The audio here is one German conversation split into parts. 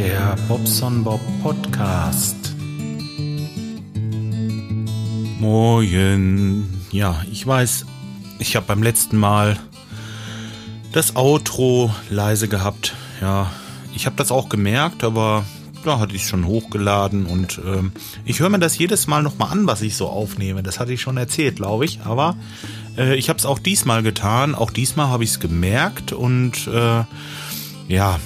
Der Bobson Bob Podcast. Moin. Ja, ich weiß, ich habe beim letzten Mal das Outro leise gehabt. Ja, ich habe das auch gemerkt, aber da hatte ich schon hochgeladen und ähm, ich höre mir das jedes Mal nochmal an, was ich so aufnehme. Das hatte ich schon erzählt, glaube ich. Aber äh, ich habe es auch diesmal getan. Auch diesmal habe ich es gemerkt und äh, ja,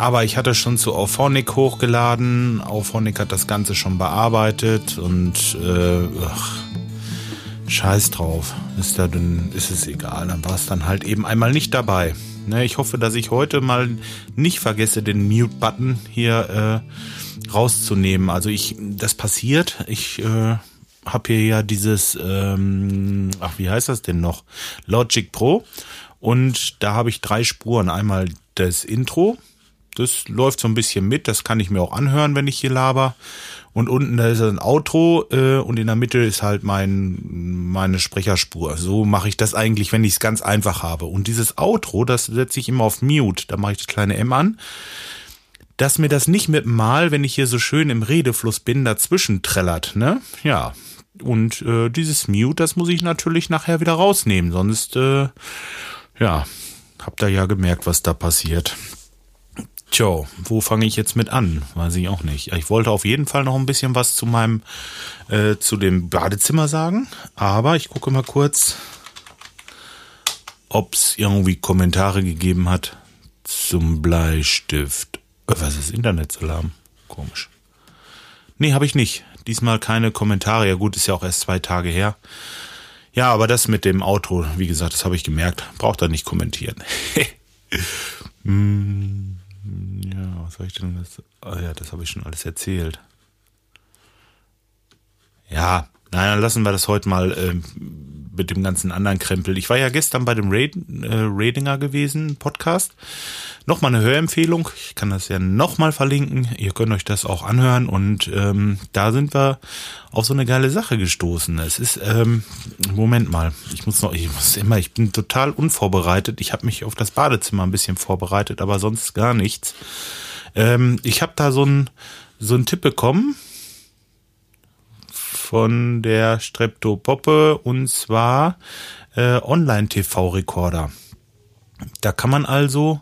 aber ich hatte schon zu Auphonic hochgeladen. Auphonic hat das Ganze schon bearbeitet und äh, ach, scheiß drauf. Ist, da, dann ist es egal. Dann war es dann halt eben einmal nicht dabei. Ne, ich hoffe, dass ich heute mal nicht vergesse, den Mute-Button hier äh, rauszunehmen. Also ich, das passiert. Ich äh, habe hier ja dieses, ähm, ach, wie heißt das denn noch? Logic Pro. Und da habe ich drei Spuren. Einmal das Intro, das läuft so ein bisschen mit, das kann ich mir auch anhören, wenn ich hier laber. Und unten da ist ein Outro äh, und in der Mitte ist halt mein meine Sprecherspur. So mache ich das eigentlich, wenn ich es ganz einfach habe. Und dieses Outro, das setze ich immer auf Mute. Da mache ich das kleine M an. Dass mir das nicht mit Mal, wenn ich hier so schön im Redefluss bin, dazwischen trällert, ne? Ja. Und äh, dieses Mute, das muss ich natürlich nachher wieder rausnehmen, sonst äh, ja, habt ihr ja gemerkt, was da passiert. Tja, wo fange ich jetzt mit an? Weiß ich auch nicht. Ich wollte auf jeden Fall noch ein bisschen was zu meinem, äh, zu dem Badezimmer sagen, aber ich gucke mal kurz, ob es irgendwie Kommentare gegeben hat zum Bleistift. Äh, was ist Internetsalarm? Komisch. Nee, habe ich nicht. Diesmal keine Kommentare. Ja gut, ist ja auch erst zwei Tage her. Ja, aber das mit dem Outro, wie gesagt, das habe ich gemerkt. Braucht er nicht kommentieren. hm. Ja, was soll ich denn das? Ah ja, das habe ich schon alles erzählt. Ja, naja, lassen wir das heute mal äh, mit dem ganzen anderen Krempel. Ich war ja gestern bei dem Raid, äh, Radinger gewesen, Podcast. Nochmal eine Hörempfehlung. Ich kann das ja nochmal verlinken. Ihr könnt euch das auch anhören. Und ähm, da sind wir auf so eine geile Sache gestoßen. Es ist, ähm, Moment mal, ich muss noch, ich muss immer, ich bin total unvorbereitet. Ich habe mich auf das Badezimmer ein bisschen vorbereitet, aber sonst gar nichts. Ähm, ich habe da so ein so ein Tipp bekommen von der Streptopoppe und zwar äh, Online-TV-Rekorder. Da kann man also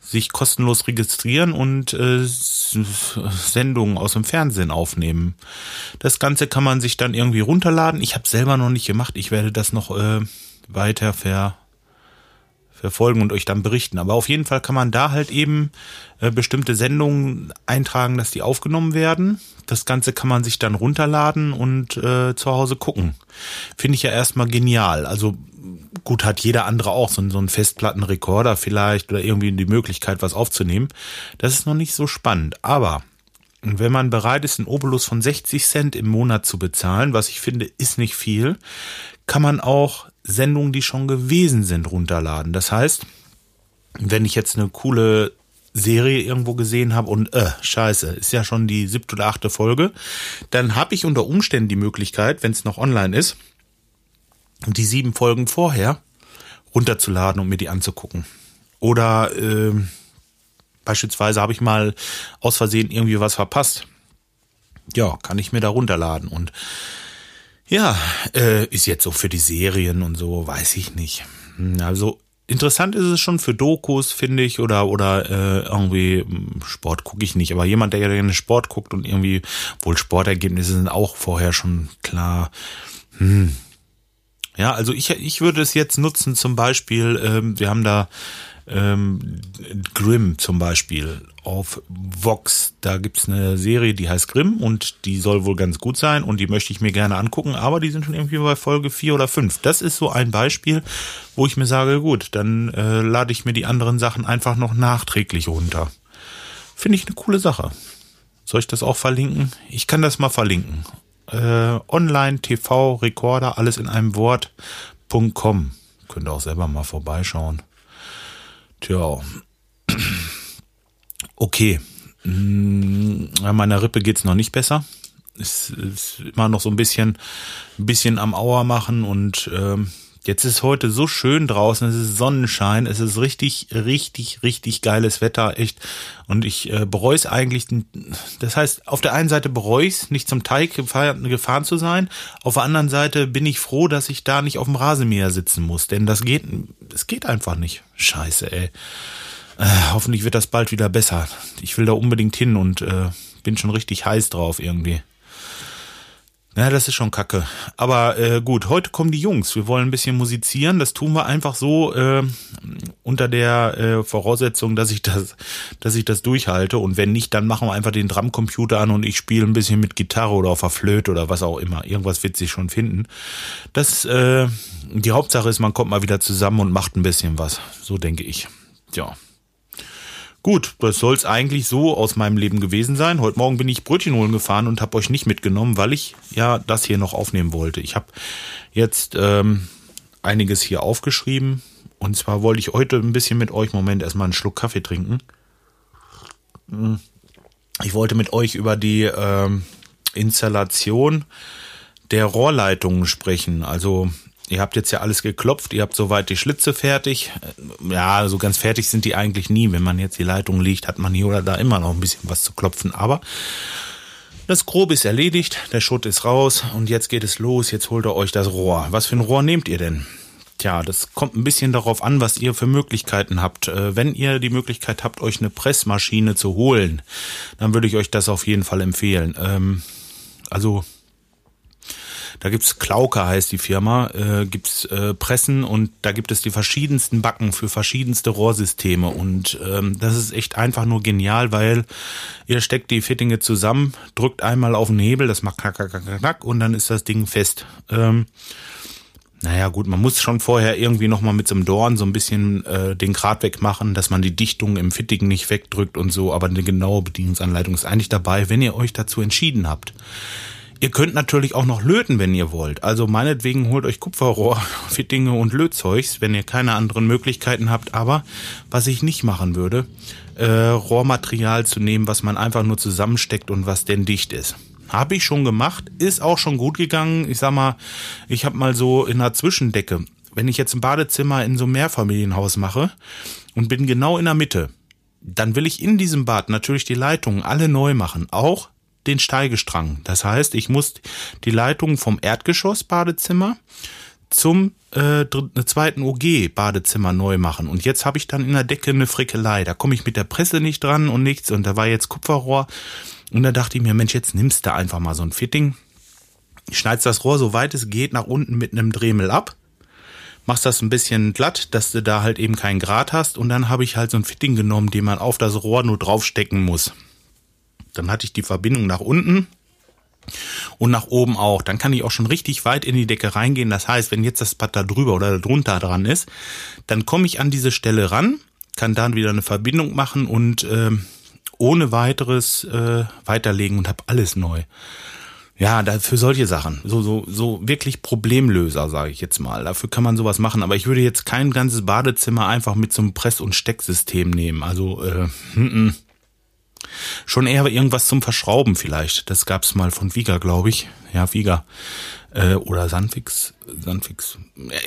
sich kostenlos registrieren und äh, Sendungen aus dem Fernsehen aufnehmen. Das Ganze kann man sich dann irgendwie runterladen. Ich habe selber noch nicht gemacht. Ich werde das noch äh, weiter ver verfolgen und euch dann berichten. Aber auf jeden Fall kann man da halt eben äh, bestimmte Sendungen eintragen, dass die aufgenommen werden. Das Ganze kann man sich dann runterladen und äh, zu Hause gucken. Finde ich ja erstmal genial. Also gut, hat jeder andere auch so, so einen Festplattenrekorder vielleicht oder irgendwie die Möglichkeit, was aufzunehmen. Das ist noch nicht so spannend. Aber wenn man bereit ist, einen Obolus von 60 Cent im Monat zu bezahlen, was ich finde, ist nicht viel, kann man auch Sendungen, die schon gewesen sind, runterladen. Das heißt, wenn ich jetzt eine coole Serie irgendwo gesehen habe und äh, scheiße, ist ja schon die siebte oder achte Folge, dann habe ich unter Umständen die Möglichkeit, wenn es noch online ist, die sieben Folgen vorher runterzuladen und mir die anzugucken. Oder äh, beispielsweise habe ich mal aus Versehen irgendwie was verpasst. Ja, kann ich mir da runterladen und ja, äh, ist jetzt so für die Serien und so, weiß ich nicht. Hm, also interessant ist es schon für Dokus, finde ich, oder oder äh, irgendwie hm, Sport gucke ich nicht, aber jemand, der gerne Sport guckt und irgendwie wohl Sportergebnisse sind auch vorher schon klar. Hm. Ja, also ich ich würde es jetzt nutzen, zum Beispiel, ähm, wir haben da ähm, Grimm zum Beispiel auf Vox. Da gibt's eine Serie, die heißt Grimm und die soll wohl ganz gut sein und die möchte ich mir gerne angucken, aber die sind schon irgendwie bei Folge vier oder fünf. Das ist so ein Beispiel, wo ich mir sage, gut, dann äh, lade ich mir die anderen Sachen einfach noch nachträglich runter. Finde ich eine coole Sache. Soll ich das auch verlinken? Ich kann das mal verlinken. Äh, Online, TV, Recorder, alles in einem Wort.com. Könnt ihr auch selber mal vorbeischauen. Tja. Okay. Hm, meiner Rippe geht's noch nicht besser. Ist, ist immer noch so ein bisschen, ein bisschen am Auer machen und ähm, Jetzt ist heute so schön draußen, es ist Sonnenschein, es ist richtig, richtig, richtig geiles Wetter, echt. Und ich äh, bereue es eigentlich, das heißt, auf der einen Seite bereue ich es, nicht zum Teig gefahren, gefahren zu sein, auf der anderen Seite bin ich froh, dass ich da nicht auf dem Rasenmäher sitzen muss, denn das geht, es geht einfach nicht. Scheiße, ey. Äh, hoffentlich wird das bald wieder besser. Ich will da unbedingt hin und äh, bin schon richtig heiß drauf irgendwie. Ja, das ist schon kacke. Aber äh, gut, heute kommen die Jungs. Wir wollen ein bisschen musizieren. Das tun wir einfach so äh, unter der äh, Voraussetzung, dass ich das, dass ich das durchhalte. Und wenn nicht, dann machen wir einfach den Drumcomputer an und ich spiele ein bisschen mit Gitarre oder auf der Flöte oder was auch immer. Irgendwas wird sich schon finden. Das äh, die Hauptsache ist, man kommt mal wieder zusammen und macht ein bisschen was. So denke ich. Ja. Gut, das soll's eigentlich so aus meinem Leben gewesen sein. Heute Morgen bin ich Brötchen holen gefahren und habe euch nicht mitgenommen, weil ich ja das hier noch aufnehmen wollte. Ich habe jetzt ähm, einiges hier aufgeschrieben. Und zwar wollte ich heute ein bisschen mit euch, Moment, erstmal einen Schluck Kaffee trinken. Hm. Ich wollte mit euch über die ähm, Installation der Rohrleitungen sprechen. Also Ihr habt jetzt ja alles geklopft, ihr habt soweit die Schlitze fertig. Ja, so ganz fertig sind die eigentlich nie. Wenn man jetzt die Leitung liegt, hat man hier oder da immer noch ein bisschen was zu klopfen. Aber das Grobe ist erledigt, der Schutt ist raus und jetzt geht es los. Jetzt holt ihr euch das Rohr. Was für ein Rohr nehmt ihr denn? Tja, das kommt ein bisschen darauf an, was ihr für Möglichkeiten habt. Äh, wenn ihr die Möglichkeit habt, euch eine Pressmaschine zu holen, dann würde ich euch das auf jeden Fall empfehlen. Ähm, also da gibt's Klauke heißt die Firma, äh, gibt's äh, Pressen und da gibt es die verschiedensten Backen für verschiedenste Rohrsysteme und ähm, das ist echt einfach nur genial, weil ihr steckt die Fittinge zusammen, drückt einmal auf den Hebel, das macht knack, knack, knack, knack und dann ist das Ding fest. Ähm, naja, gut, man muss schon vorher irgendwie nochmal mit so einem Dorn so ein bisschen äh, den Grad wegmachen, dass man die Dichtung im Fittigen nicht wegdrückt und so, aber eine genaue Bedienungsanleitung ist eigentlich dabei, wenn ihr euch dazu entschieden habt. Ihr könnt natürlich auch noch löten, wenn ihr wollt. Also meinetwegen holt euch Kupferrohr, Fittinge und Lötzeugs, wenn ihr keine anderen Möglichkeiten habt. Aber was ich nicht machen würde, äh, Rohrmaterial zu nehmen, was man einfach nur zusammensteckt und was denn dicht ist. Habe ich schon gemacht, ist auch schon gut gegangen. Ich sag mal, ich habe mal so in einer Zwischendecke, wenn ich jetzt ein Badezimmer in so einem Mehrfamilienhaus mache und bin genau in der Mitte, dann will ich in diesem Bad natürlich die Leitungen alle neu machen, auch den Steigestrang. Das heißt, ich muss die Leitung vom Erdgeschoss-Badezimmer zum äh, zweiten OG-Badezimmer neu machen. Und jetzt habe ich dann in der Decke eine Frickelei. Da komme ich mit der Presse nicht dran und nichts. Und da war jetzt Kupferrohr. Und da dachte ich mir, Mensch, jetzt nimmst du einfach mal so ein Fitting. Schneidest das Rohr so weit es geht nach unten mit einem Dremel ab. Machst das ein bisschen glatt, dass du da halt eben keinen Grat hast. Und dann habe ich halt so ein Fitting genommen, den man auf das Rohr nur draufstecken muss. Dann hatte ich die Verbindung nach unten und nach oben auch. Dann kann ich auch schon richtig weit in die Decke reingehen. Das heißt, wenn jetzt das Pad da drüber oder da drunter dran ist, dann komme ich an diese Stelle ran, kann dann wieder eine Verbindung machen und äh, ohne weiteres äh, weiterlegen und habe alles neu. Ja, dafür solche Sachen. So, so, so wirklich Problemlöser, sage ich jetzt mal. Dafür kann man sowas machen. Aber ich würde jetzt kein ganzes Badezimmer einfach mit so einem Press- und Stecksystem nehmen. Also, äh, m -m. Schon eher irgendwas zum Verschrauben vielleicht. Das gab's mal von Viga, glaube ich. Ja, Viga. Äh, oder Sandfix. Sandfix.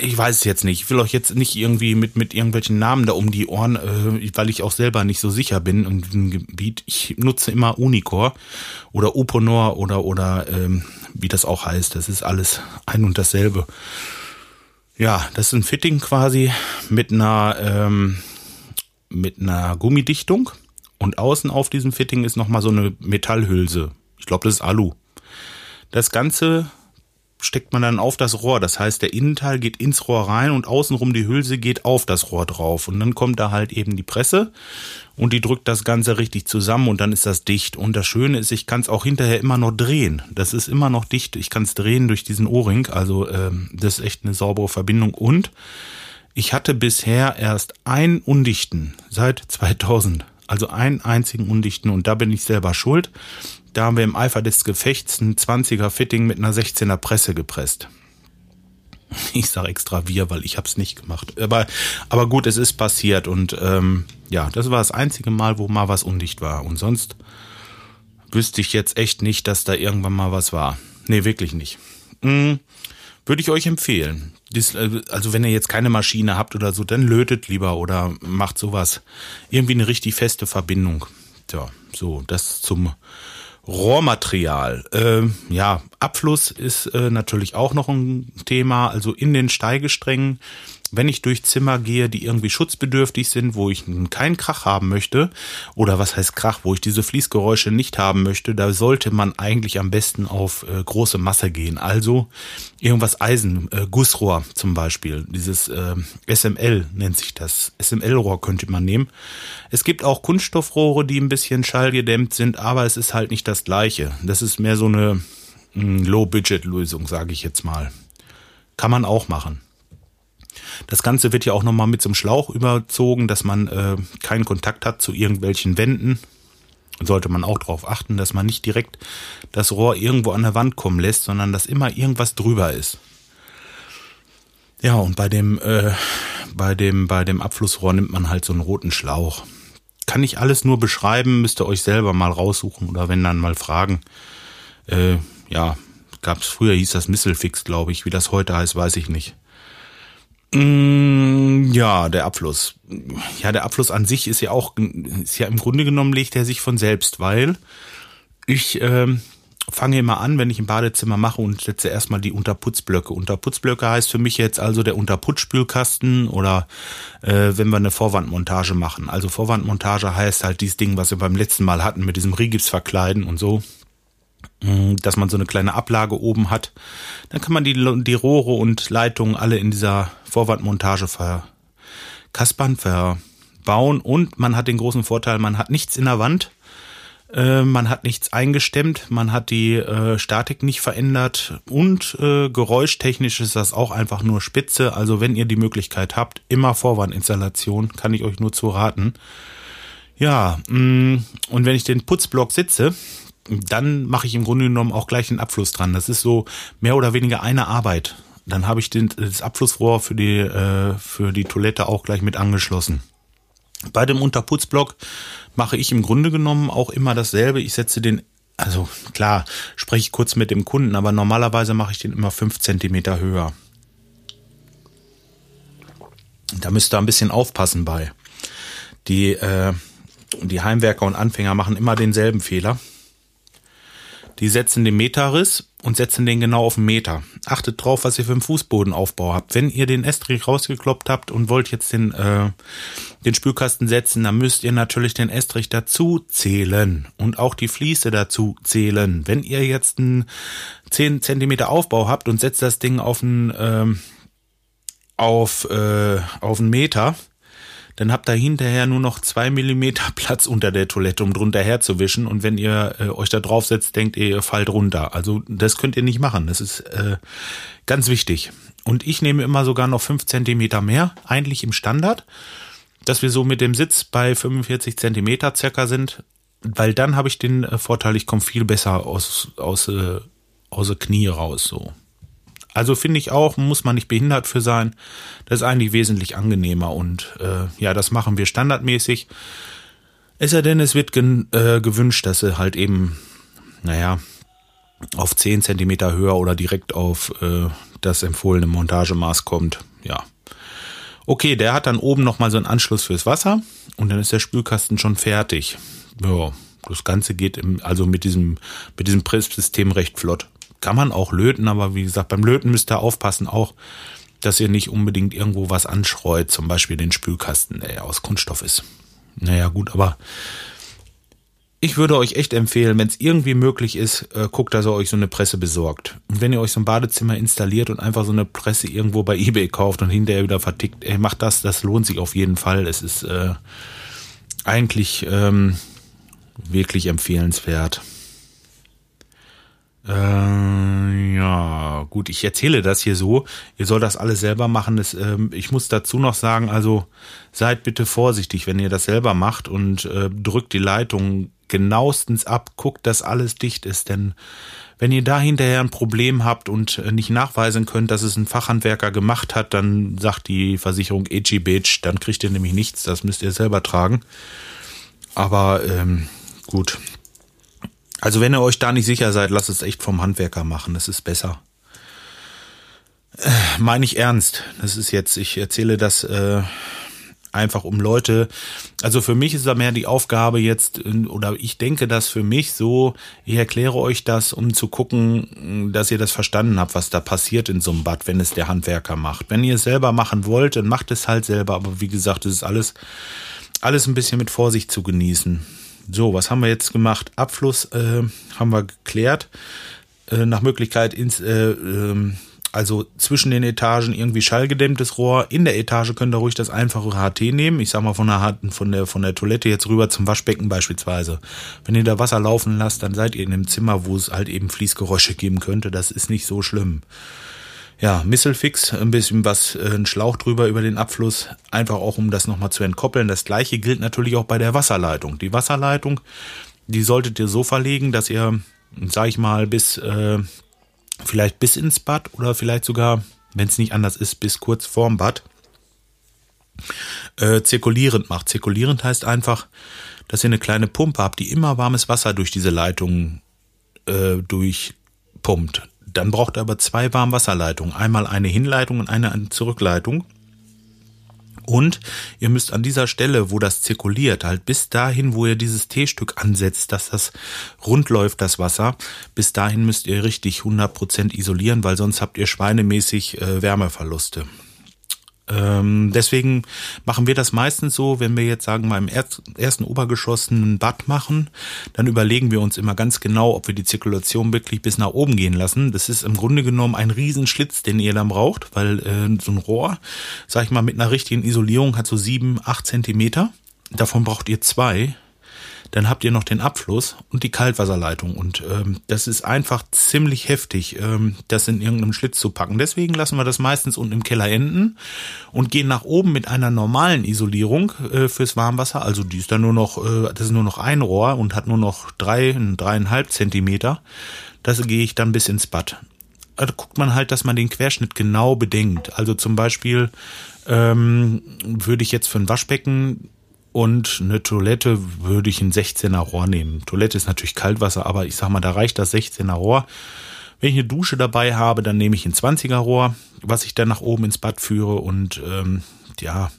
Ich weiß es jetzt nicht. Ich will euch jetzt nicht irgendwie mit, mit irgendwelchen Namen da um die Ohren, äh, weil ich auch selber nicht so sicher bin in diesem Gebiet. Ich nutze immer Unicor oder Uponor oder, oder ähm, wie das auch heißt. Das ist alles ein und dasselbe. Ja, das ist ein Fitting quasi mit einer, ähm, mit einer Gummidichtung und außen auf diesem Fitting ist nochmal so eine Metallhülse. Ich glaube, das ist Alu. Das Ganze steckt man dann auf das Rohr. Das heißt, der Innenteil geht ins Rohr rein und außenrum die Hülse geht auf das Rohr drauf. Und dann kommt da halt eben die Presse und die drückt das Ganze richtig zusammen und dann ist das dicht. Und das Schöne ist, ich kann es auch hinterher immer noch drehen. Das ist immer noch dicht. Ich kann es drehen durch diesen O-Ring. Also ähm, das ist echt eine saubere Verbindung. Und ich hatte bisher erst einen undichten seit 2000. Also einen einzigen undichten und da bin ich selber schuld. Da haben wir im Eifer des Gefechts ein 20er Fitting mit einer 16er Presse gepresst. Ich sage extra wir, weil ich habe es nicht gemacht. Aber, aber gut, es ist passiert und ähm, ja, das war das einzige Mal, wo mal was undicht war. Und sonst wüsste ich jetzt echt nicht, dass da irgendwann mal was war. Nee, wirklich nicht. Hm, Würde ich euch empfehlen. Äh, also wenn ihr jetzt keine Maschine habt oder so, dann lötet lieber oder macht sowas. Irgendwie eine richtig feste Verbindung. Tja, so, das zum Rohrmaterial. Äh, ja, Abfluss ist äh, natürlich auch noch ein Thema. Also in den Steigesträngen wenn ich durch Zimmer gehe, die irgendwie schutzbedürftig sind, wo ich keinen Krach haben möchte, oder was heißt Krach, wo ich diese Fließgeräusche nicht haben möchte, da sollte man eigentlich am besten auf äh, große Masse gehen. Also irgendwas Eisen, äh, Gussrohr zum Beispiel, dieses äh, SML nennt sich das. SML-Rohr könnte man nehmen. Es gibt auch Kunststoffrohre, die ein bisschen schallgedämmt sind, aber es ist halt nicht das gleiche. Das ist mehr so eine hm, Low-Budget-Lösung, sage ich jetzt mal. Kann man auch machen. Das Ganze wird ja auch nochmal mit so einem Schlauch überzogen, dass man äh, keinen Kontakt hat zu irgendwelchen Wänden. Sollte man auch darauf achten, dass man nicht direkt das Rohr irgendwo an der Wand kommen lässt, sondern dass immer irgendwas drüber ist. Ja, und bei dem, äh, bei dem, bei dem Abflussrohr nimmt man halt so einen roten Schlauch. Kann ich alles nur beschreiben, müsst ihr euch selber mal raussuchen oder wenn dann mal fragen. Äh, ja, gab's früher hieß das Misselfix, glaube ich. Wie das heute heißt, weiß ich nicht. Mm, ja, der Abfluss. Ja, der Abfluss an sich ist ja auch, ist ja im Grunde genommen legt er sich von selbst, weil ich ähm, fange immer an, wenn ich ein Badezimmer mache und setze erstmal die Unterputzblöcke. Unterputzblöcke heißt für mich jetzt also der Unterputzspülkasten oder äh, wenn wir eine Vorwandmontage machen. Also Vorwandmontage heißt halt dieses Ding, was wir beim letzten Mal hatten mit diesem Rigips verkleiden und so. Mm, dass man so eine kleine Ablage oben hat. Dann kann man die, die Rohre und Leitungen alle in dieser Vorwandmontage verkaspern, verbauen und man hat den großen Vorteil, man hat nichts in der Wand, äh, man hat nichts eingestemmt, man hat die äh, Statik nicht verändert und äh, geräuschtechnisch ist das auch einfach nur spitze. Also wenn ihr die Möglichkeit habt, immer Vorwandinstallation, kann ich euch nur zu raten. Ja, mm, und wenn ich den Putzblock sitze, dann mache ich im Grunde genommen auch gleich den Abfluss dran. Das ist so mehr oder weniger eine Arbeit. Dann habe ich den, das Abflussrohr für die, äh, für die Toilette auch gleich mit angeschlossen. Bei dem Unterputzblock mache ich im Grunde genommen auch immer dasselbe. Ich setze den, also klar, spreche ich kurz mit dem Kunden, aber normalerweise mache ich den immer fünf Zentimeter höher. Da müsst ihr ein bisschen aufpassen bei. Die, äh, die Heimwerker und Anfänger machen immer denselben Fehler die setzen den Meterriss und setzen den genau auf den Meter. Achtet drauf, was ihr für einen Fußbodenaufbau habt. Wenn ihr den Estrich rausgekloppt habt und wollt jetzt den, äh, den Spülkasten setzen, dann müsst ihr natürlich den Estrich dazu zählen und auch die Fliese dazu zählen. Wenn ihr jetzt einen 10 Zentimeter Aufbau habt und setzt das Ding auf einen, äh, auf, äh, auf einen Meter, dann habt ihr hinterher nur noch zwei Millimeter Platz unter der Toilette, um drunter herzuwischen. Und wenn ihr äh, euch da drauf setzt, denkt ihr, ihr fallt runter. Also das könnt ihr nicht machen. Das ist äh, ganz wichtig. Und ich nehme immer sogar noch fünf Zentimeter mehr, eigentlich im Standard, dass wir so mit dem Sitz bei 45 Zentimeter circa sind, weil dann habe ich den äh, Vorteil, ich komme viel besser aus, aus, äh, aus der Knie raus, so. Also finde ich auch, muss man nicht behindert für sein. Das ist eigentlich wesentlich angenehmer und äh, ja, das machen wir standardmäßig. Es sei denn, es wird äh, gewünscht, dass er halt eben, naja, auf 10 Zentimeter höher oder direkt auf äh, das empfohlene Montagemaß kommt. Ja. Okay, der hat dann oben nochmal so einen Anschluss fürs Wasser und dann ist der Spülkasten schon fertig. Ja, das Ganze geht im, also mit diesem, mit diesem Presssystem recht flott kann man auch löten, aber wie gesagt, beim Löten müsst ihr aufpassen auch, dass ihr nicht unbedingt irgendwo was anschreut, zum Beispiel den Spülkasten, der aus Kunststoff ist. Naja, gut, aber ich würde euch echt empfehlen, wenn es irgendwie möglich ist, äh, guckt, dass ihr euch so eine Presse besorgt. Und wenn ihr euch so ein Badezimmer installiert und einfach so eine Presse irgendwo bei eBay kauft und hinterher wieder vertickt, ey, macht das, das lohnt sich auf jeden Fall. Es ist äh, eigentlich ähm, wirklich empfehlenswert. Äh, ja, gut, ich erzähle das hier so. Ihr sollt das alles selber machen. Das, ähm, ich muss dazu noch sagen, also seid bitte vorsichtig, wenn ihr das selber macht und äh, drückt die Leitung genauestens ab, guckt, dass alles dicht ist, denn wenn ihr da hinterher ein Problem habt und äh, nicht nachweisen könnt, dass es ein Fachhandwerker gemacht hat, dann sagt die Versicherung Itchy Bitch, dann kriegt ihr nämlich nichts, das müsst ihr selber tragen. Aber ähm, gut, also wenn ihr euch da nicht sicher seid, lasst es echt vom Handwerker machen, das ist besser. Äh, meine ich ernst. Das ist jetzt, ich erzähle das äh, einfach um Leute. Also für mich ist da mehr die Aufgabe jetzt, oder ich denke das für mich so, ich erkläre euch das, um zu gucken, dass ihr das verstanden habt, was da passiert in so einem Bad, wenn es der Handwerker macht. Wenn ihr es selber machen wollt, dann macht es halt selber. Aber wie gesagt, es ist alles, alles ein bisschen mit Vorsicht zu genießen. So, was haben wir jetzt gemacht? Abfluss äh, haben wir geklärt. Äh, nach Möglichkeit ins, äh, äh, also zwischen den Etagen irgendwie schallgedämmtes Rohr. In der Etage könnt ihr ruhig das einfache HT nehmen. Ich sag mal von der, von der, von der Toilette jetzt rüber zum Waschbecken beispielsweise. Wenn ihr da Wasser laufen lasst, dann seid ihr in einem Zimmer, wo es halt eben Fließgeräusche geben könnte. Das ist nicht so schlimm. Ja, Misselfix, ein bisschen was, äh, ein Schlauch drüber über den Abfluss, einfach auch um das nochmal zu entkoppeln. Das gleiche gilt natürlich auch bei der Wasserleitung. Die Wasserleitung, die solltet ihr so verlegen, dass ihr, sag ich mal, bis äh, vielleicht bis ins Bad oder vielleicht sogar, wenn es nicht anders ist, bis kurz vorm Bad äh, zirkulierend macht. Zirkulierend heißt einfach, dass ihr eine kleine Pumpe habt, die immer warmes Wasser durch diese Leitung äh, durchpumpt. Dann braucht ihr aber zwei Warmwasserleitungen. Einmal eine Hinleitung und eine Zurückleitung. Und ihr müsst an dieser Stelle, wo das zirkuliert, halt bis dahin, wo ihr dieses T-Stück ansetzt, dass das rund läuft, das Wasser, bis dahin müsst ihr richtig 100% isolieren, weil sonst habt ihr schweinemäßig äh, Wärmeverluste. Ähm, deswegen machen wir das meistens so, wenn wir jetzt sagen, mal im ersten Obergeschoss ein Bad machen, dann überlegen wir uns immer ganz genau, ob wir die Zirkulation wirklich bis nach oben gehen lassen. Das ist im Grunde genommen ein Riesenschlitz, den ihr dann braucht, weil äh, so ein Rohr, sag ich mal, mit einer richtigen Isolierung hat so sieben, acht Zentimeter. Davon braucht ihr zwei dann habt ihr noch den Abfluss und die Kaltwasserleitung. Und ähm, das ist einfach ziemlich heftig, ähm, das in irgendeinem Schlitz zu packen. Deswegen lassen wir das meistens unten im Keller enden und gehen nach oben mit einer normalen Isolierung äh, fürs Warmwasser. Also die ist dann nur noch, äh, das ist nur noch ein Rohr und hat nur noch drei, dreieinhalb Zentimeter. Das gehe ich dann bis ins Bad. Also guckt man halt, dass man den Querschnitt genau bedenkt. Also zum Beispiel ähm, würde ich jetzt für ein Waschbecken und eine Toilette würde ich ein 16er Rohr nehmen. Toilette ist natürlich Kaltwasser, aber ich sag mal, da reicht das 16er Rohr. Wenn ich eine Dusche dabei habe, dann nehme ich ein 20er Rohr, was ich dann nach oben ins Bad führe und ähm, ja,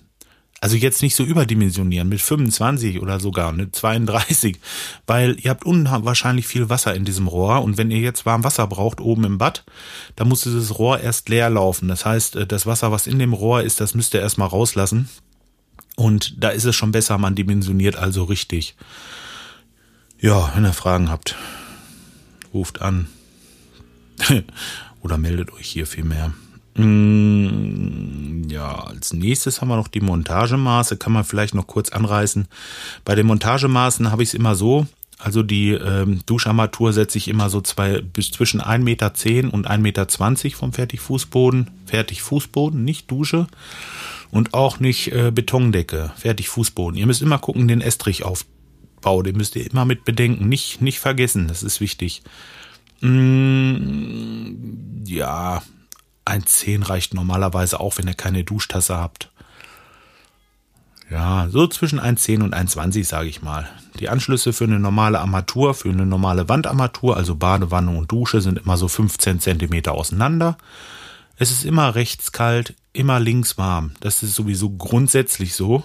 also jetzt nicht so überdimensionieren mit 25 oder sogar mit 32, weil ihr habt unwahrscheinlich viel Wasser in diesem Rohr und wenn ihr jetzt warm Wasser braucht oben im Bad, dann muss dieses Rohr erst leer laufen. Das heißt, äh, das Wasser, was in dem Rohr ist, das müsst ihr erstmal rauslassen. Und da ist es schon besser, man dimensioniert also richtig. Ja, wenn ihr Fragen habt, ruft an. Oder meldet euch hier vielmehr. Mm, ja, als nächstes haben wir noch die Montagemaße. Kann man vielleicht noch kurz anreißen. Bei den Montagemaßen habe ich es immer so. Also die ähm, Duscharmatur setze ich immer so zwei bis zwischen 1,10 Meter und 1,20 Meter vom Fertigfußboden. Fertigfußboden, nicht Dusche und auch nicht äh, Betondecke, fertig Fußboden. Ihr müsst immer gucken, den Estrichaufbau, den müsst ihr immer mit bedenken. Nicht, nicht vergessen, das ist wichtig. Mm, ja, ein 10 reicht normalerweise auch, wenn ihr keine Duschtasse habt. Ja, so zwischen 1,10 und 1,20 sage ich mal. Die Anschlüsse für eine normale Armatur, für eine normale Wandarmatur, also Badewanne und Dusche, sind immer so 15 Zentimeter auseinander. Es ist immer rechts kalt, immer links warm. Das ist sowieso grundsätzlich so.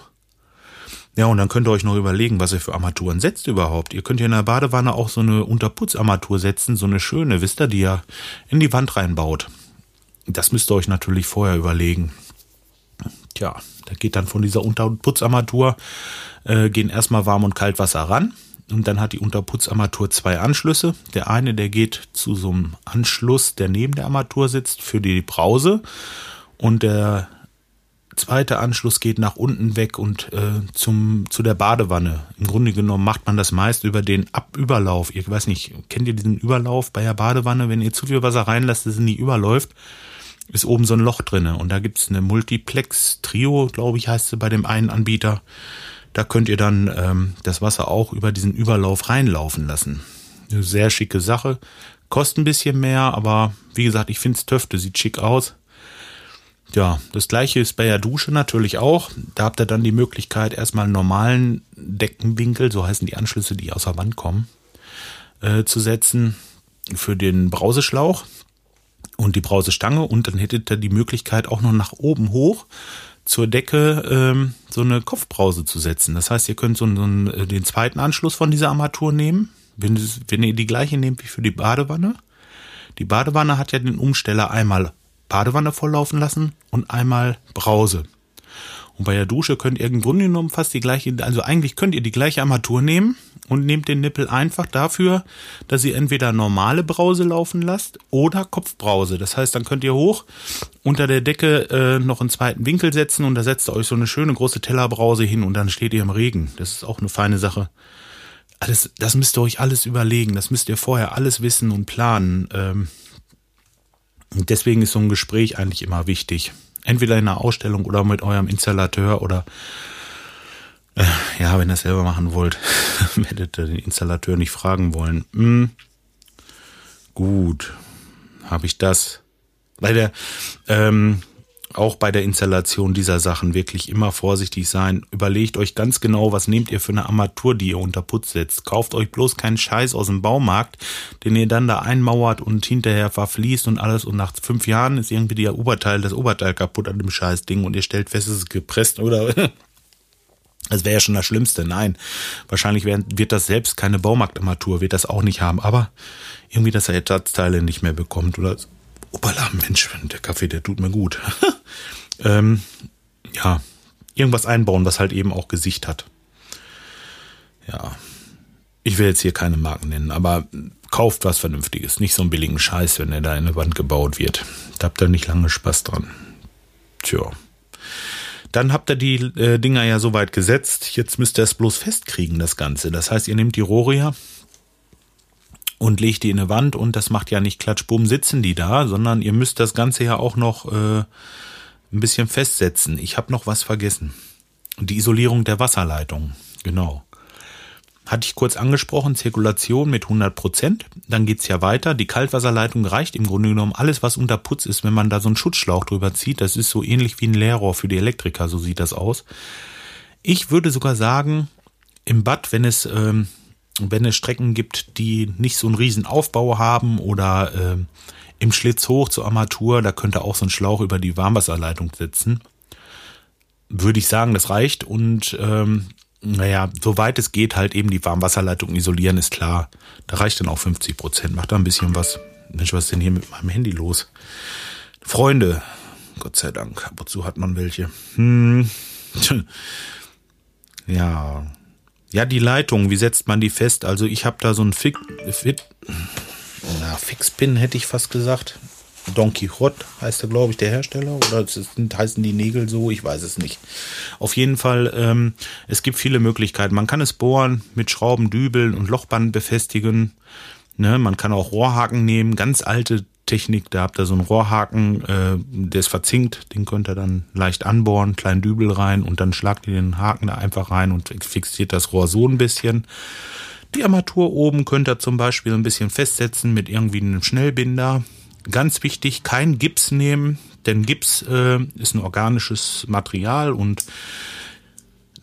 Ja, und dann könnt ihr euch noch überlegen, was ihr für Armaturen setzt überhaupt. Ihr könnt ja in der Badewanne auch so eine Unterputzarmatur setzen, so eine schöne, wisst ihr, die ihr in die Wand reinbaut. Das müsst ihr euch natürlich vorher überlegen. Tja, da geht dann von dieser Unterputzarmatur, äh, gehen erstmal Warm- und Kaltwasser ran. Und dann hat die Unterputzarmatur zwei Anschlüsse. Der eine, der geht zu so einem Anschluss, der neben der Armatur sitzt, für die Brause. Und der zweite Anschluss geht nach unten weg und äh, zum, zu der Badewanne. Im Grunde genommen macht man das meist über den Abüberlauf. Ich weiß nicht, kennt ihr diesen Überlauf bei der Badewanne? Wenn ihr zu viel Wasser reinlasst, dass es nicht überläuft, ist oben so ein Loch drinne. Und da gibt's eine Multiplex Trio, glaube ich, heißt sie bei dem einen Anbieter. Da könnt ihr dann ähm, das Wasser auch über diesen Überlauf reinlaufen lassen. Eine sehr schicke Sache. Kostet ein bisschen mehr, aber wie gesagt, ich finde es Töfte, sieht schick aus. Ja, das gleiche ist bei der Dusche natürlich auch. Da habt ihr dann die Möglichkeit, erstmal einen normalen Deckenwinkel, so heißen die Anschlüsse, die aus der Wand kommen, äh, zu setzen für den Brauseschlauch. und die Brausestange und dann hättet ihr die Möglichkeit auch noch nach oben hoch zur Decke ähm, so eine Kopfbrause zu setzen. Das heißt, ihr könnt so einen, äh, den zweiten Anschluss von dieser Armatur nehmen, wenn, wenn ihr die gleiche nehmt wie für die Badewanne. Die Badewanne hat ja den Umsteller einmal Badewanne volllaufen lassen und einmal Brause. Und bei der Dusche könnt ihr im Grunde genommen fast die gleiche, also eigentlich könnt ihr die gleiche Armatur nehmen und nehmt den Nippel einfach dafür, dass ihr entweder normale Brause laufen lasst oder Kopfbrause. Das heißt, dann könnt ihr hoch unter der Decke äh, noch einen zweiten Winkel setzen und da setzt ihr euch so eine schöne große Tellerbrause hin und dann steht ihr im Regen. Das ist auch eine feine Sache. Alles, das müsst ihr euch alles überlegen, das müsst ihr vorher alles wissen und planen. Ähm, und deswegen ist so ein Gespräch eigentlich immer wichtig. Entweder in einer Ausstellung oder mit eurem Installateur oder äh, ja, wenn ihr es selber machen wollt, werdet ihr den Installateur nicht fragen wollen. Hm, gut, habe ich das. Bei der ähm, auch bei der Installation dieser Sachen wirklich immer vorsichtig sein. Überlegt euch ganz genau, was nehmt ihr für eine Armatur, die ihr unter Putz setzt. Kauft euch bloß keinen Scheiß aus dem Baumarkt, den ihr dann da einmauert und hinterher verfließt und alles und nach fünf Jahren ist irgendwie der Oberteil, das Oberteil kaputt an dem Scheißding und ihr stellt fest, es ist gepresst oder Das wäre ja schon das Schlimmste. Nein, wahrscheinlich wird das selbst keine Baumarktarmatur, wird das auch nicht haben. Aber irgendwie, dass er Ersatzteile nicht mehr bekommt oder Opala, Mensch, der Kaffee, der tut mir gut. ähm, ja, irgendwas einbauen, was halt eben auch Gesicht hat. Ja, ich will jetzt hier keine Marken nennen, aber kauft was Vernünftiges. Nicht so einen billigen Scheiß, wenn er da in eine Wand gebaut wird. Da habt ihr nicht lange Spaß dran. Tja. Dann habt ihr die äh, Dinger ja soweit gesetzt. Jetzt müsst ihr es bloß festkriegen, das Ganze. Das heißt, ihr nehmt die Rohre ja und legt die in eine Wand und das macht ja nicht klatschbumm sitzen die da, sondern ihr müsst das Ganze ja auch noch äh, ein bisschen festsetzen. Ich habe noch was vergessen. Die Isolierung der Wasserleitung. Genau. Hatte ich kurz angesprochen, Zirkulation mit 100 Prozent. Dann geht's ja weiter. Die Kaltwasserleitung reicht im Grunde genommen alles, was unter Putz ist, wenn man da so einen Schutzschlauch drüber zieht. Das ist so ähnlich wie ein Leerrohr für die Elektriker, so sieht das aus. Ich würde sogar sagen, im Bad, wenn es ähm, wenn es Strecken gibt, die nicht so einen riesen Aufbau haben oder äh, im Schlitz hoch zur Armatur, da könnte auch so ein Schlauch über die Warmwasserleitung sitzen. Würde ich sagen, das reicht und ähm, naja, soweit es geht, halt eben die Warmwasserleitung isolieren, ist klar. Da reicht dann auch 50 Prozent. Macht da ein bisschen was. Mensch, was ist denn hier mit meinem Handy los? Freunde, Gott sei Dank, ab und zu hat man welche. Hm. ja, ja, die Leitung, wie setzt man die fest? Also ich habe da so ein Fix, Fit, na, Fixpin hätte ich fast gesagt. Don Quixote heißt er, glaube ich, der Hersteller. Oder sind, heißen die Nägel so? Ich weiß es nicht. Auf jeden Fall, ähm, es gibt viele Möglichkeiten. Man kann es bohren, mit Schrauben dübeln und Lochband befestigen. Ne, man kann auch Rohrhaken nehmen, ganz alte Technik, da habt ihr so einen Rohrhaken, äh, der ist verzinkt, den könnt ihr dann leicht anbohren, kleinen Dübel rein und dann schlagt ihr den Haken da einfach rein und fixiert das Rohr so ein bisschen. Die Armatur oben könnt ihr zum Beispiel ein bisschen festsetzen mit irgendwie einem Schnellbinder. Ganz wichtig, kein Gips nehmen, denn Gips äh, ist ein organisches Material und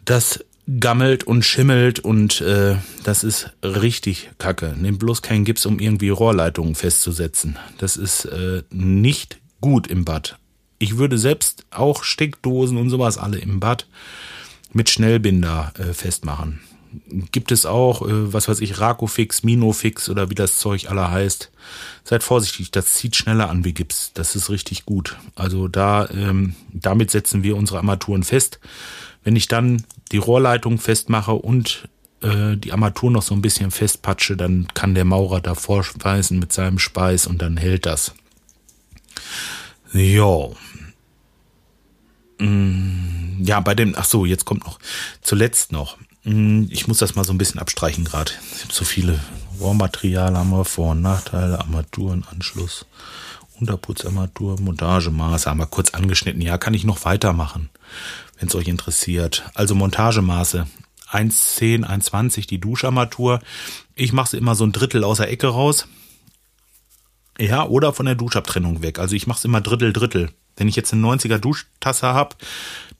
das gammelt und schimmelt und äh, das ist richtig kacke. Nehmt bloß keinen Gips, um irgendwie Rohrleitungen festzusetzen. Das ist äh, nicht gut im Bad. Ich würde selbst auch Steckdosen und sowas alle im Bad mit Schnellbinder äh, festmachen. Gibt es auch, äh, was weiß ich, Rakofix, Minofix oder wie das Zeug aller heißt. Seid vorsichtig, das zieht schneller an wie Gips. Das ist richtig gut. Also da, ähm, damit setzen wir unsere Armaturen fest. Wenn ich dann die Rohrleitung festmache und äh, die Armatur noch so ein bisschen festpatsche, dann kann der Maurer davor speisen mit seinem Speis und dann hält das. Jo. Mm, ja, bei dem, ach so, jetzt kommt noch, zuletzt noch. Mm, ich muss das mal so ein bisschen abstreichen gerade. So viele Rohrmaterial haben wir, Vor- und Nachteile, Armaturen, Anschluss, Unterputzarmatur, Montagemaße haben wir kurz angeschnitten. Ja, kann ich noch weitermachen wenn es euch interessiert. Also Montagemaße. 1,10, 1,20 die Duscharmatur. Ich mache sie immer so ein Drittel aus der Ecke raus. Ja, oder von der Duschabtrennung weg. Also ich mache es immer Drittel, Drittel. Wenn ich jetzt eine 90er Duschtasse habe,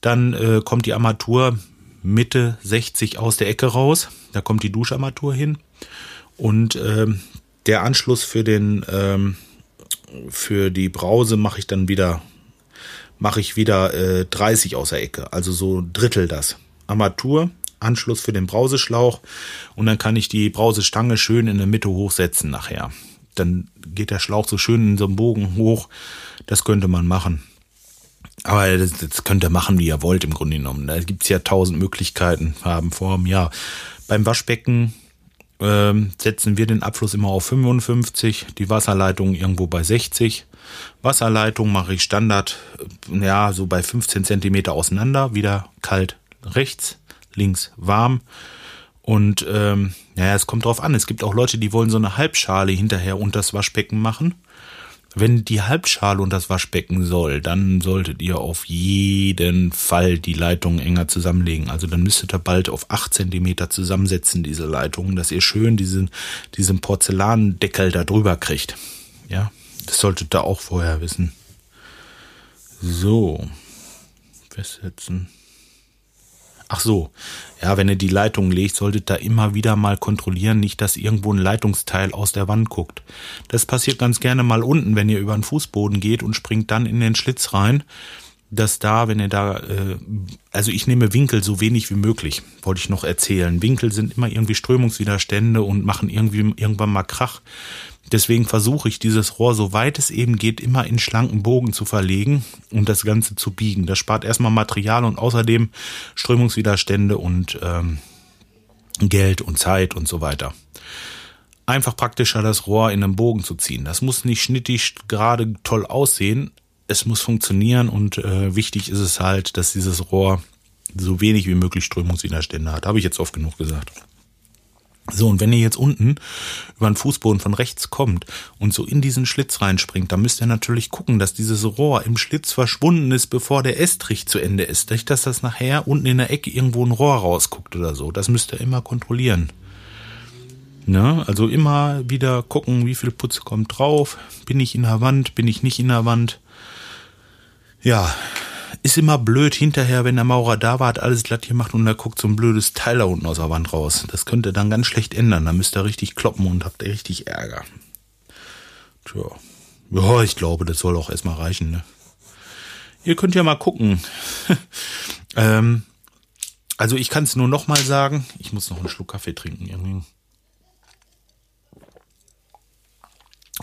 dann äh, kommt die Armatur Mitte 60 aus der Ecke raus. Da kommt die Duscharmatur hin. Und ähm, der Anschluss für den ähm, für die Brause mache ich dann wieder, mache ich wieder äh, 30 aus der Ecke, also so Drittel das. Armatur, Anschluss für den Brauseschlauch und dann kann ich die Brausestange schön in der Mitte hochsetzen nachher. Dann geht der Schlauch so schön in so einem Bogen hoch. Das könnte man machen. Aber das, das könnt ihr machen, wie ihr wollt, im Grunde genommen. Da gibt's ja tausend Möglichkeiten, Farben, Formen, ja. Beim Waschbecken ähm, setzen wir den Abfluss immer auf 55, die Wasserleitung irgendwo bei 60. Wasserleitung mache ich Standard, äh, ja, so bei 15 Zentimeter auseinander, wieder kalt rechts, links warm. Und ähm, naja, es kommt drauf an. Es gibt auch Leute, die wollen so eine Halbschale hinterher unter das Waschbecken machen. Wenn die Halbschale und das Waschbecken soll, dann solltet ihr auf jeden Fall die Leitungen enger zusammenlegen. Also dann müsstet ihr bald auf acht Zentimeter zusammensetzen, diese Leitungen, dass ihr schön diesen, diesen Porzellandeckel da drüber kriegt. Ja, das solltet ihr auch vorher wissen. So, festsetzen. Ach so, ja, wenn ihr die Leitung legt, solltet ihr immer wieder mal kontrollieren, nicht, dass irgendwo ein Leitungsteil aus der Wand guckt. Das passiert ganz gerne mal unten, wenn ihr über den Fußboden geht und springt dann in den Schlitz rein, dass da, wenn ihr da, äh, also ich nehme Winkel so wenig wie möglich, wollte ich noch erzählen. Winkel sind immer irgendwie Strömungswiderstände und machen irgendwie irgendwann mal Krach. Deswegen versuche ich dieses Rohr, so weit es eben geht, immer in schlanken Bogen zu verlegen und das Ganze zu biegen. Das spart erstmal Material und außerdem Strömungswiderstände und ähm, Geld und Zeit und so weiter. Einfach praktischer, das Rohr in einem Bogen zu ziehen. Das muss nicht schnittig gerade toll aussehen. Es muss funktionieren und äh, wichtig ist es halt, dass dieses Rohr so wenig wie möglich Strömungswiderstände hat. Habe ich jetzt oft genug gesagt. So, und wenn ihr jetzt unten über den Fußboden von rechts kommt und so in diesen Schlitz reinspringt, dann müsst ihr natürlich gucken, dass dieses Rohr im Schlitz verschwunden ist, bevor der Estrich zu Ende ist. Nicht, dass das nachher unten in der Ecke irgendwo ein Rohr rausguckt oder so. Das müsst ihr immer kontrollieren. Ne? Also immer wieder gucken, wie viel Putz kommt drauf. Bin ich in der Wand, bin ich nicht in der Wand. Ja, ist immer blöd hinterher, wenn der Maurer da war, hat alles glatt gemacht und da guckt so ein blödes Teil da unten aus der Wand raus. Das könnte dann ganz schlecht ändern. Da müsst ihr richtig kloppen und habt richtig Ärger. Tja. Ja, ich glaube, das soll auch erstmal reichen, ne? Ihr könnt ja mal gucken. ähm, also ich kann es nur noch mal sagen. Ich muss noch einen Schluck Kaffee trinken irgendwie.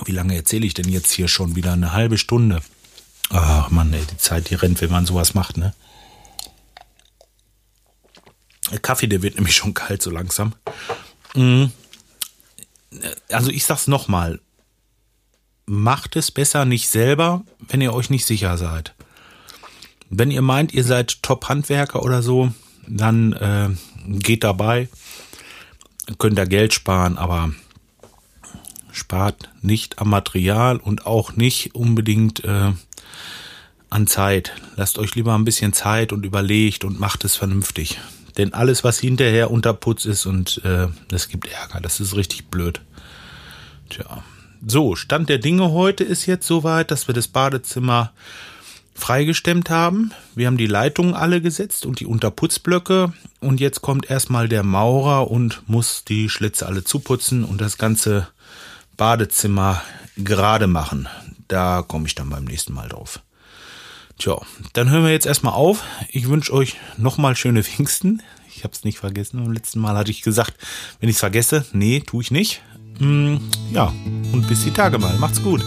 Wie lange erzähle ich denn jetzt hier schon? Wieder eine halbe Stunde. Ach man, die Zeit, die rennt, wenn man sowas macht, ne? Der Kaffee, der wird nämlich schon kalt so langsam. Mhm. Also ich sag's nochmal. Macht es besser nicht selber, wenn ihr euch nicht sicher seid. Wenn ihr meint, ihr seid Top-Handwerker oder so, dann äh, geht dabei. Könnt ihr Geld sparen, aber spart nicht am Material und auch nicht unbedingt äh, an Zeit. Lasst euch lieber ein bisschen Zeit und überlegt und macht es vernünftig. Denn alles, was hinterher unter Putz ist und äh, das gibt Ärger, das ist richtig blöd. Tja. So, Stand der Dinge heute ist jetzt soweit, dass wir das Badezimmer freigestemmt haben. Wir haben die Leitungen alle gesetzt und die Unterputzblöcke. Und jetzt kommt erstmal der Maurer und muss die Schlitze alle zuputzen und das ganze Badezimmer gerade machen. Da komme ich dann beim nächsten Mal drauf. Tja, dann hören wir jetzt erstmal auf. Ich wünsche euch nochmal schöne Pfingsten. Ich habe es nicht vergessen. Beim letzten Mal hatte ich gesagt, wenn ich es vergesse, nee, tue ich nicht. Mm, ja, und bis die Tage mal. Macht's gut.